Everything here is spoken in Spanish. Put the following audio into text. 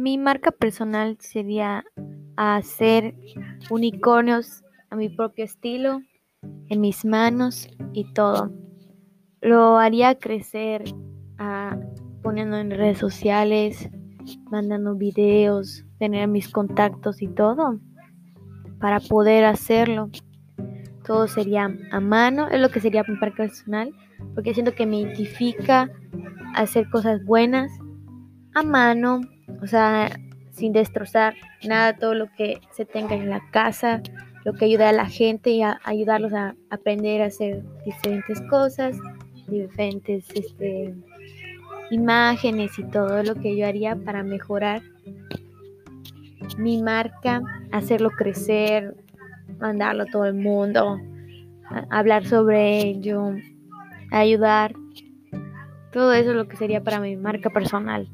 Mi marca personal sería hacer unicornios a mi propio estilo, en mis manos y todo. Lo haría crecer a, poniendo en redes sociales, mandando videos, tener mis contactos y todo para poder hacerlo. Todo sería a mano, es lo que sería mi marca personal, porque siento que me identifica hacer cosas buenas a mano, o sea, sin destrozar nada, todo lo que se tenga en la casa, lo que ayuda a la gente y a ayudarlos a aprender a hacer diferentes cosas, diferentes este, imágenes y todo lo que yo haría para mejorar mi marca, hacerlo crecer, mandarlo a todo el mundo, hablar sobre ello, ayudar. Todo eso es lo que sería para mi marca personal.